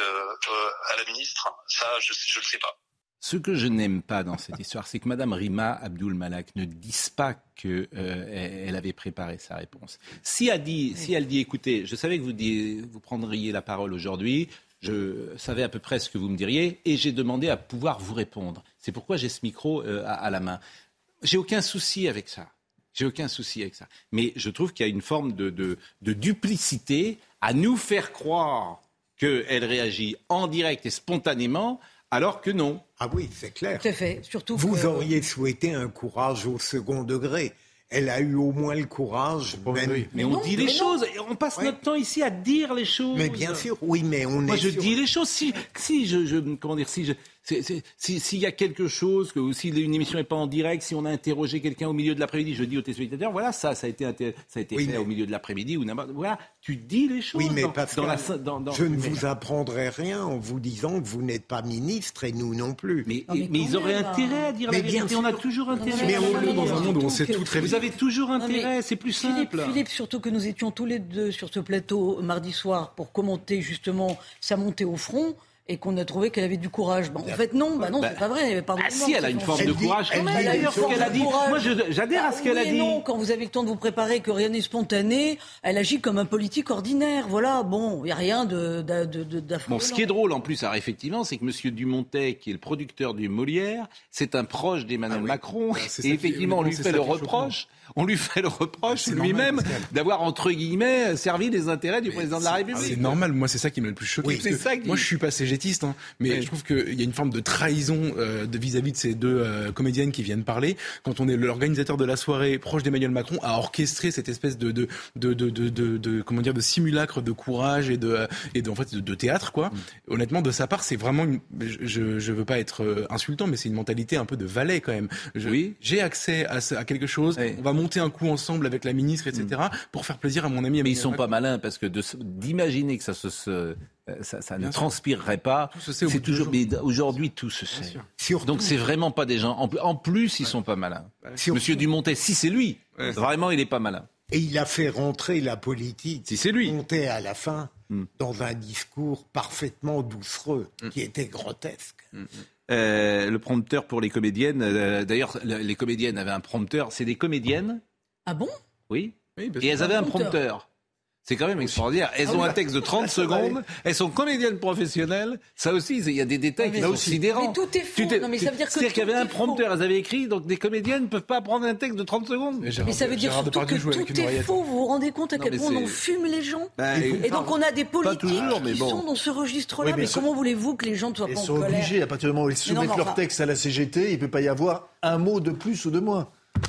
à la ministre, ça, je ne le sais pas. Ce que je n'aime pas dans cette histoire, c'est que Mme Rima Abdul Malak ne dise pas qu'elle euh, avait préparé sa réponse. Si elle dit, si elle dit écoutez, je savais que vous, vous prendriez la parole aujourd'hui, je savais à peu près ce que vous me diriez, et j'ai demandé à pouvoir vous répondre. C'est pourquoi j'ai ce micro euh, à, la main. J'ai aucun souci avec ça. J'ai aucun souci avec ça. Mais je trouve qu'il y a une forme de, de duplicité à nous faire croire qu'elle réagit en direct et spontanément, alors que non. Ah oui, c'est clair. Tout fait. Surtout Vous auriez souhaité un courage au second degré elle a eu au moins le courage. Mais, on dit les choses. Et on passe notre temps ici à dire les choses. Mais bien sûr, oui, mais on Moi, est. je dis les choses. Si, si je, je, comment dire, si je, s'il y a quelque chose, que, si une émission n'est pas en direct, si on a interrogé quelqu'un au milieu de l'après-midi, je dis aux téléspectateurs, voilà, ça, ça a été, ça a été fait au milieu de l'après-midi ou n'importe. Voilà, tu dis les choses. Oui, mais parce que je ne vous apprendrai rien en vous disant que vous n'êtes pas ministre et nous non plus. Mais, mais, ils auraient intérêt à dire la vérité. On a toujours intérêt. Mais on est dans un monde où on sait tout très Vous avez toujours intérêt. C'est plus simple. Philippe, surtout que nous étions tous les deux sur ce plateau mardi soir pour commenter justement sa montée au front. Et qu'on a trouvé qu'elle avait du courage. Bon, en fait, non, bah non, Bah, c'est pas vrai. Pardon, Ah si, elle a une forme de courage même. Elle a une forme qu'elle a de dit. courage. Moi, j'adhère à ce Bah qu'elle a oui dit. Non, quand vous avez le temps de vous préparer, que rien n'est spontané, elle agit comme un politique ordinaire. Voilà, bon, il n'y a rien de, de, de, de-. Bon, ce qui est drôle en plus, alors effectivement, c'est que M. Dumontet, qui est le producteur du Molière, c'est un proche d'Emmanuel Macron. Ah c'est ça et effectivement, on lui fait le reproche, on lui fait le reproche lui-même d'avoir entre guillemets servi les intérêts du président de la République. C'est normal, moi c'est ça qui m'a le plus choqué. Oui, ça qui- Moi je suis pas cégétiste, hein, mais je trouve qu'il y a une forme de trahison euh, de vis-à-vis de ces deux euh, comédiennes qui viennent parler. Quand on est l'organisateur de la soirée proche d'Emmanuel Macron, à orchestrer cette espèce de de, de, de, de, de- de- comment dire de simulacre de courage et de euh, et de, en fait de, théâtre quoi. Mm. Honnêtement, de sa part, c'est vraiment une. Je, je je veux pas être euh, insultant, mais c'est une mentalité un peu de valet quand même. Je- Oui. J'ai accès à, à quelque chose. On va monter un coup ensemble avec la ministre, etc. pour faire plaisir à mon ami. Mais ils Emmanuel sont Macron. pas malins parce que d'imaginer que ça se, se- euh, ça, ça ne sûr. transpirerait pas, Tout se sait au toujours. Mais aujourd'hui, tout se sait. Donc c'est vraiment pas des gens. En, plus- en plus, ils sont pas malins. Monsieur Dumontet, si c'est lui, Ouais. vraiment, il est pas malin. Et il a fait rentrer la politique. Si c'est lui. Monté à la fin Hmm. dans un discours parfaitement doucereux, Hmm. qui était grotesque. Euh, le prompteur pour les comédiennes. euh, D'ailleurs, le- les comédiennes avaient un prompteur. C'est des comédiennes, Ah bon? Oui. Et elles avaient un prompteur. C'est quand même extraordinaire. Elles Ah ont un texte de 30 secondes. Elles sont comédiennes professionnelles. Ça aussi, il y a des détails qui sont aussi. sidérants. Mais tout est faux. Tu t'es- Non, mais ça veut dire que C'est-à-dire qu'il y avait un prompteur. Elles avaient écrit, donc des comédiennes ne peuvent pas prendre un texte de 30 secondes. Mais ça veut dire surtout que tout est faux. Vous vous rendez compte à quel point on fume les gens Bah, Et donc on a des politiques qui sont dans ce registre-là. Mais ils comment voulez-vous que les gens ne soient Ils pas en sont colère obligés, à partir du moment où ils soumettent leur texte à la CGT, il ne peut pas y avoir un mot de plus ou de moins.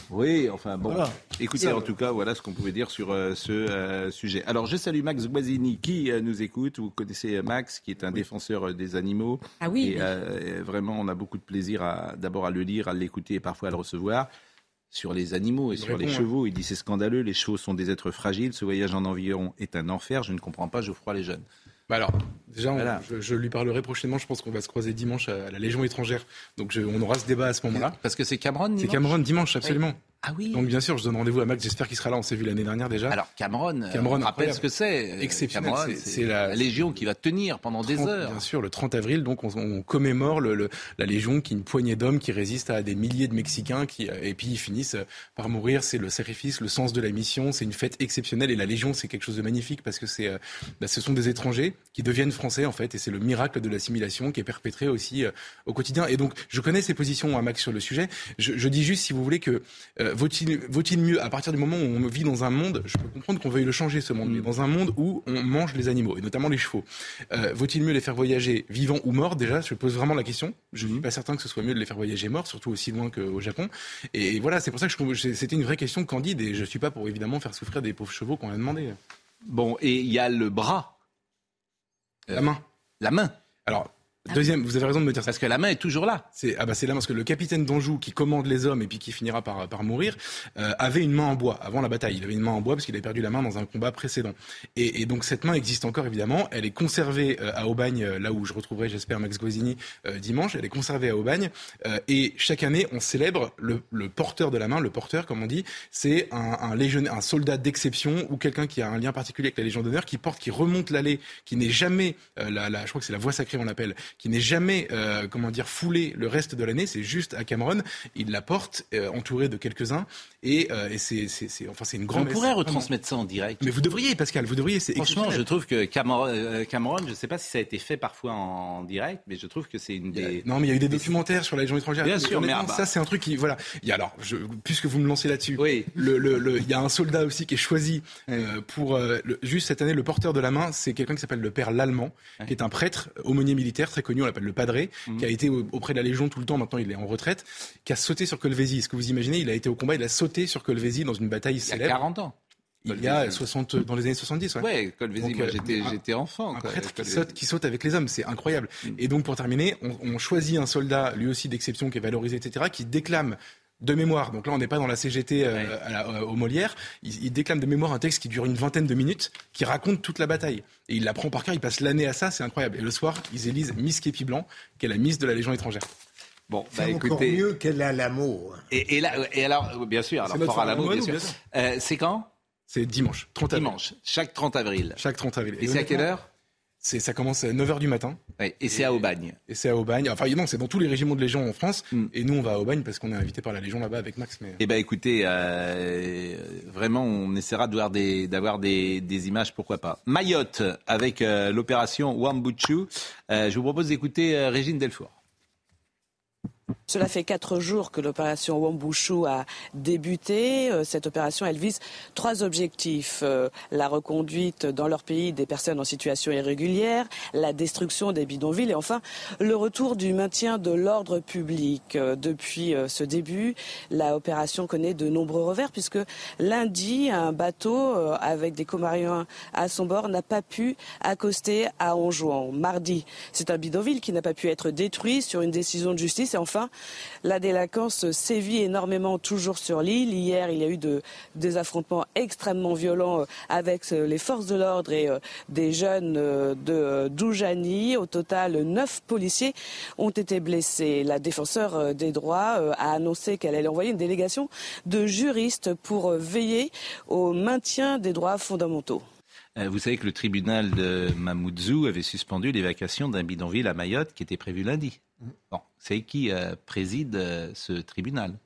Oui, enfin bon. Voilà. Écoutez, en tout cas, voilà ce qu'on pouvait dire sur euh, ce euh, sujet. Alors, je salue Max Guazzini qui euh, nous écoute. Vous connaissez Max, qui est un défenseur des animaux. Ah oui, Et oui. vraiment, on a beaucoup de plaisir d'abord à le lire, à l'écouter et parfois à le recevoir. Sur les animaux et Il sur les hein. chevaux, il dit c'est scandaleux, les chevaux sont des êtres fragiles, ce voyage en environ est un enfer, je ne comprends pas Geoffroy les jeunes. Bah alors, déjà, on- Voilà. je, je lui parlerai prochainement. Je pense qu'on va se croiser dimanche à la Légion étrangère. Donc, je- on aura ce débat à ce moment-là. Parce que c'est Cameron C'est Cameron dimanche, absolument. Ah oui Donc, bien sûr, je donne rendez-vous à Max. J'espère qu'il sera là. On s'est vu l'année dernière déjà. Alors Cameron, euh, Cameron, on rappelle ce que c'est. euh, Exceptionnel, Cameron, c'est- la- la Légion qui va tenir pendant des 30, heures. Bien sûr, le 30 avril, donc on, on commémore le, le- la Légion, qui est une poignée d'hommes qui résistent à des milliers de Mexicains, qui, euh, et puis ils finissent par mourir. C'est le sacrifice, le sens de la mission. C'est une fête exceptionnelle, et la Légion, c'est quelque chose de magnifique parce que c'est, bah, ce sont des étrangers qui deviennent français en fait, et c'est le miracle de l'assimilation qui est perpétré aussi euh, au quotidien. Et donc, je connais ses positions à Max sur le sujet. Je, je dis juste, si vous voulez, que euh, vaut-il vaut-il mieux à partir du moment où on vit dans un monde, je peux comprendre qu'on veuille le changer ce monde, mais dans un monde où on mange les animaux et notamment les chevaux, euh, vaut-il mieux les faire voyager vivants ou morts? Déjà, je pose vraiment la question. Je ne suis pas certain que ce soit mieux de les faire voyager morts, surtout aussi loin qu'au Japon. Et voilà, c'est pour ça que je c'était une vraie question candide et je suis pas pour évidemment faire souffrir des pauvres chevaux qu'on a demandé. Bon, et il y a le bras, La main. la main. Alors, deuxième, vous avez raison de me dire ça. Parce que la main est toujours là. C'est ah bah c'est là parce que le capitaine d'Anjou qui commande les hommes et puis qui finira par par mourir euh, avait une main en bois avant la bataille. Il avait une main en bois parce qu'il avait perdu la main dans un combat précédent. Et, et donc cette main existe encore évidemment. Elle est conservée euh, à Aubagne, euh, là où je retrouverai j'espère Max Guazzini euh, dimanche. Elle est conservée à Aubagne euh, et chaque année on célèbre le, le porteur de la main. Le porteur, comme on dit, c'est un, un un soldat d'exception ou quelqu'un qui a un lien particulier avec la Légion d'honneur, qui porte, qui remonte l'allée, qui n'est jamais euh, la, la, je crois que c'est la voie sacrée on l'appelle, qui n'est jamais euh, comment dire foulé le reste de l'année. C'est juste à Cameron. Il la porte euh, entouré de quelques-uns et, euh, et c'est, c'est, c'est- enfin c'est une On grande. pourrait retransmettre ça en direct. Mais vous devriez, Pascal, vous devriez. C'est Franchement, je trouve que Cameron, euh, Cameron, je ne sais pas si ça a été fait parfois en direct, mais je trouve que c'est une des. Non, mais il y a eu des documentaires sur la Légion étrangère. Bien sûr, mais ah bah. ça c'est un truc qui, voilà. Il y a alors, je, puisque vous me lancez là-dessus, Oui. le, le, le- il y a un soldat aussi qui est choisi euh, pour euh, le- juste cette année le porteur de la main, c'est quelqu'un qui s'appelle le père Lallemand, qui est un prêtre aumônier militaire très connu, on l'appelle le padré, Mhm. qui a été au- auprès de la Légion tout le temps. Maintenant, il est en retraite, qui a sauté sur Colvézi. Est-ce que vous imaginez Il a été au combat, il a sauté sur Colvézi dans une bataille Il y a célèbre. 40 ans. Il y a 60 dans les années 70. Ouais. Ouais, Colvézi, Donc, moi euh, j'étais, j'étais enfant. Un quoi, prêtre qui saute, qui saute avec les hommes, c'est incroyable. Mm. Et donc pour terminer, on, on choisit un soldat, lui aussi d'exception, qui est valorisé, etc., qui déclame de mémoire. Donc là, on n'est pas dans la CGT euh, Ouais. à la- euh, au Molière. Il, il déclame de mémoire un texte qui dure une vingtaine de minutes, qui raconte toute la bataille. Et il l'apprend par cœur. Il passe l'année à ça, c'est incroyable. Et le soir, ils élisent Miss Képi Blanc, qui est la Miss de la Légion étrangère. Bon, C'est bah encore écoutez. mieux qu'elle a l'amour. Et, et là, et alors, bien sûr, alors C'est fort à l'amour, bien sûr. sûr. Euh, c'est quand? C'est dimanche, 30 avril. Dimanche, chaque 30 avril. Chaque 30 avril. Et c'est à quelle heure? C'est, ça commence à 9h du matin. et c'est à Aubagne. Et c'est à Aubagne. Enfin, non, c'est dans tous les régiments de Légion en France. Mm. Et nous, on va à Aubagne parce qu'on est invité par la Légion là-bas avec Max. Mais... Eh bien, écoutez, euh, vraiment, on essaiera d'avoir des, d'avoir des, des, images, pourquoi pas. Mayotte, avec euh, l'opération Wambuchu. Euh, je vous propose d'écouter Régine Delfour. Cela fait quatre jours que l'opération Wambushu a débuté. Euh, cette opération, elle vise trois objectifs. Euh, la reconduite dans leur pays des personnes en situation irrégulière, la destruction des bidonvilles et enfin le retour du maintien de l'ordre public. Euh, depuis ce début, la opération connaît de nombreux revers puisque lundi, un bateau avec des Comariens à son bord n'a pas pu accoster à Anjouan. Mardi, c'est un bidonville qui n'a pas pu être détruit sur une décision de justice la délinquance sévit énormément toujours sur l'île. Hier, il y a eu des affrontements extrêmement violents euh, avec euh, les forces de l'ordre et euh, des jeunes de Doujani. Au total, neuf policiers ont été blessés. La défenseur des droits a annoncé qu'elle allait envoyer une délégation de juristes pour veiller au maintien des droits fondamentaux. Vous savez que le tribunal de Mamoudzou avait suspendu l'évacuation d'un bidonville à Mayotte qui était prévu lundi. Bon, c'est qui euh, préside euh, ce tribunal?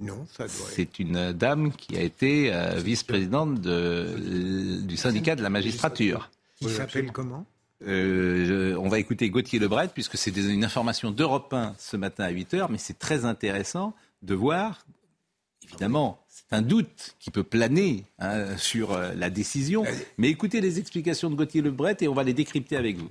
Non, ça doit C'est une dame qui a été euh, vice-présidente du syndicat de la magistrature. Il s'appelle comment? On va écouter Gauthier Lebret, puisque c'est une information d'Europe 1 ce matin à 8h, mais c'est très intéressant de voir, évidemment, c'est un doute qui peut planer hein, sur la décision, mais écoutez les explications de Gauthier Lebret et on va les décrypter avec vous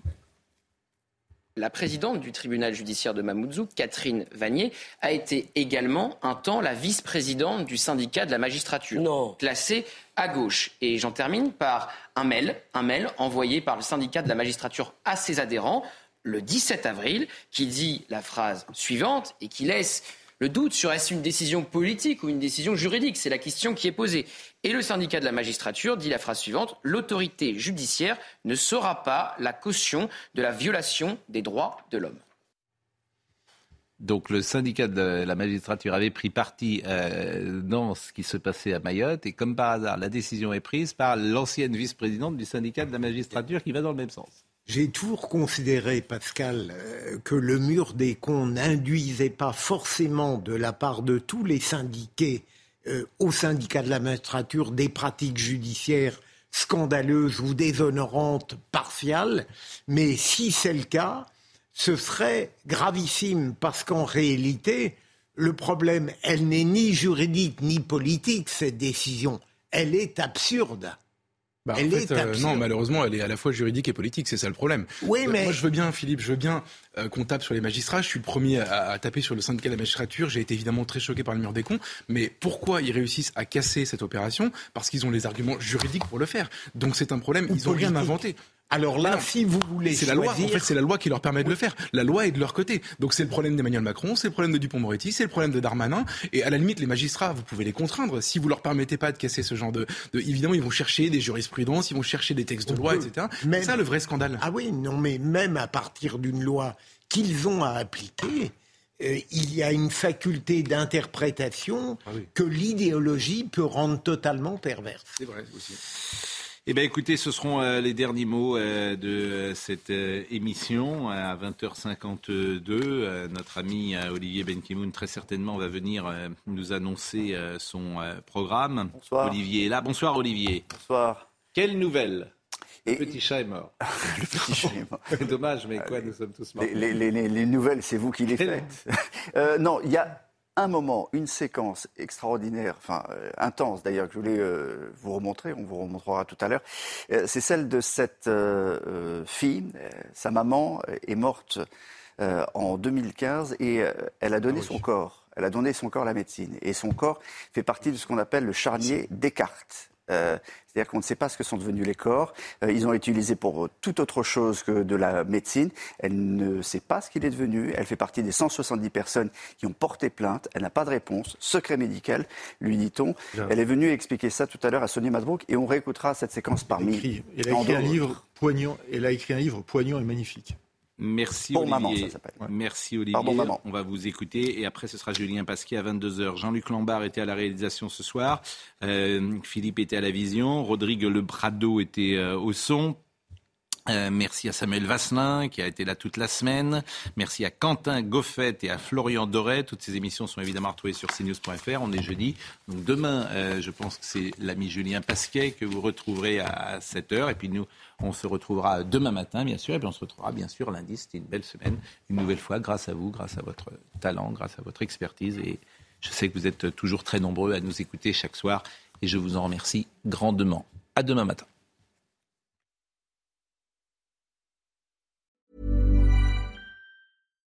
la présidente du tribunal judiciaire de Mamoudzou, Catherine Vanier, a été également un temps la vice-présidente du syndicat de la magistrature, non. classée à gauche. Et j'en termine par un mail, un mail envoyé par le syndicat de la magistrature à ses adhérents le 17 avril, qui dit la phrase suivante et qui laisse le doute sur est-ce une décision politique ou une décision juridique C'est la question qui est posée. Et le syndicat de la magistrature dit la phrase suivante L'autorité judiciaire ne sera pas la caution de la violation des droits de l'homme. Donc le syndicat de la magistrature avait pris parti euh, dans ce qui se passait à Mayotte et comme par hasard, la décision est prise par l'ancienne vice-présidente du syndicat de la magistrature qui va dans le même sens. J'ai toujours considéré, Pascal, euh, que le mur des cons n'induisait pas forcément de la part de tous les syndiqués euh, au syndicat de la magistrature des pratiques judiciaires scandaleuses ou déshonorantes partiales, mais si c'est le cas, ce serait gravissime parce qu'en réalité, le problème, elle n'est ni juridique ni politique, cette décision, elle est absurde. Bah, en fait, euh, non, malheureusement, elle est à la fois juridique et politique, c'est ça le problème. Oui, euh, mais... Moi, je veux bien, Philippe, je veux bien euh, qu'on tape sur les magistrats. Je suis le premier à, taper sur le syndicat de la magistrature. J'ai été évidemment très choqué par le mur des cons. Mais pourquoi ils réussissent à casser cette opération? Parce qu'ils ont les arguments juridiques pour le faire. Donc c'est un problème. ils n'ont rien inventé. Alors là, si vous voulez c'est la loi. En fait, c'est la loi qui leur permet de le faire. La loi est de leur côté. Donc c'est le problème d'Emmanuel Macron, c'est le problème de Dupont-Moretti, c'est le problème de Darmanin. Et à la limite, les magistrats, vous pouvez les contraindre. Si vous leur permettez pas de casser ce genre de, évidemment, ils vont chercher des jurisprudences, ils vont chercher des textes de loi, etc. C'est ça le vrai scandale. Ah oui, non, mais même à partir d'une loi qu'ils ont à appliquer. Euh, il y a une faculté d'interprétation ah que l'idéologie peut rendre totalement perverse. C'est vrai aussi. Eh bien, écoutez, ce seront euh, les derniers mots euh, de cette euh, émission à 20h52. notre ami Olivier Benkimoun, très certainement, va venir nous annoncer son programme. Bonsoir. Olivier est là. Bonsoir, Olivier. Bonsoir. Quelle nouvelle? Le petit chat est mort. le petit chat est mort. Dommage, mais quoi, nous sommes tous morts. Les, les nouvelles, c'est vous qui les faites. non, il y a un moment, une séquence extraordinaire, enfin euh, intense d'ailleurs, que je voulais euh, vous remontrer, on vous remontrera tout à l'heure. Euh, c'est celle de cette fille. sa maman est morte en 2015 et elle a donné ah son corps. Elle a donné son corps à la médecine. Et son corps fait partie de ce qu'on appelle le charnier Descartes. Euh, c'est-à-dire qu'on ne sait pas ce que sont devenus les corps. Euh, ils ont été utilisés pour tout autre chose que de la médecine. Elle ne sait pas ce qu'il est devenu. Elle fait partie des 170 personnes qui ont porté plainte. Elle n'a pas de réponse. Secret médical, lui dit-on. Elle est venue expliquer ça tout à l'heure à Sonny Madbrook et on réécoutera cette séquence parmi. Elle a écrit un livre poignant. Elle a écrit un livre poignant et magnifique. Merci Olivier. Merci Olivier. On va vous écouter et après ce sera Julien Pasquier à 22h. Jean-Luc Lambert était à la réalisation ce soir. Euh, Philippe était à la vision. Rodrigue Lebrado était euh, au son. Euh, merci à Samuel Vasselin qui a été là toute la semaine. Merci à Quentin Goffet et à Florian Doré. Toutes ces émissions sont évidemment retrouvées sur cnews.fr. On est jeudi. Donc demain, euh, je pense que c'est l'ami Julien Pasquet que vous retrouverez à 7h. Et puis nous, on se retrouvera demain matin, bien sûr. Et puis on se retrouvera bien sûr lundi. C'était une belle semaine. Une nouvelle fois, grâce à vous, grâce à votre talent, grâce à votre expertise. Et je sais que vous êtes toujours très nombreux à nous écouter chaque soir. Et je vous en remercie grandement. À demain matin.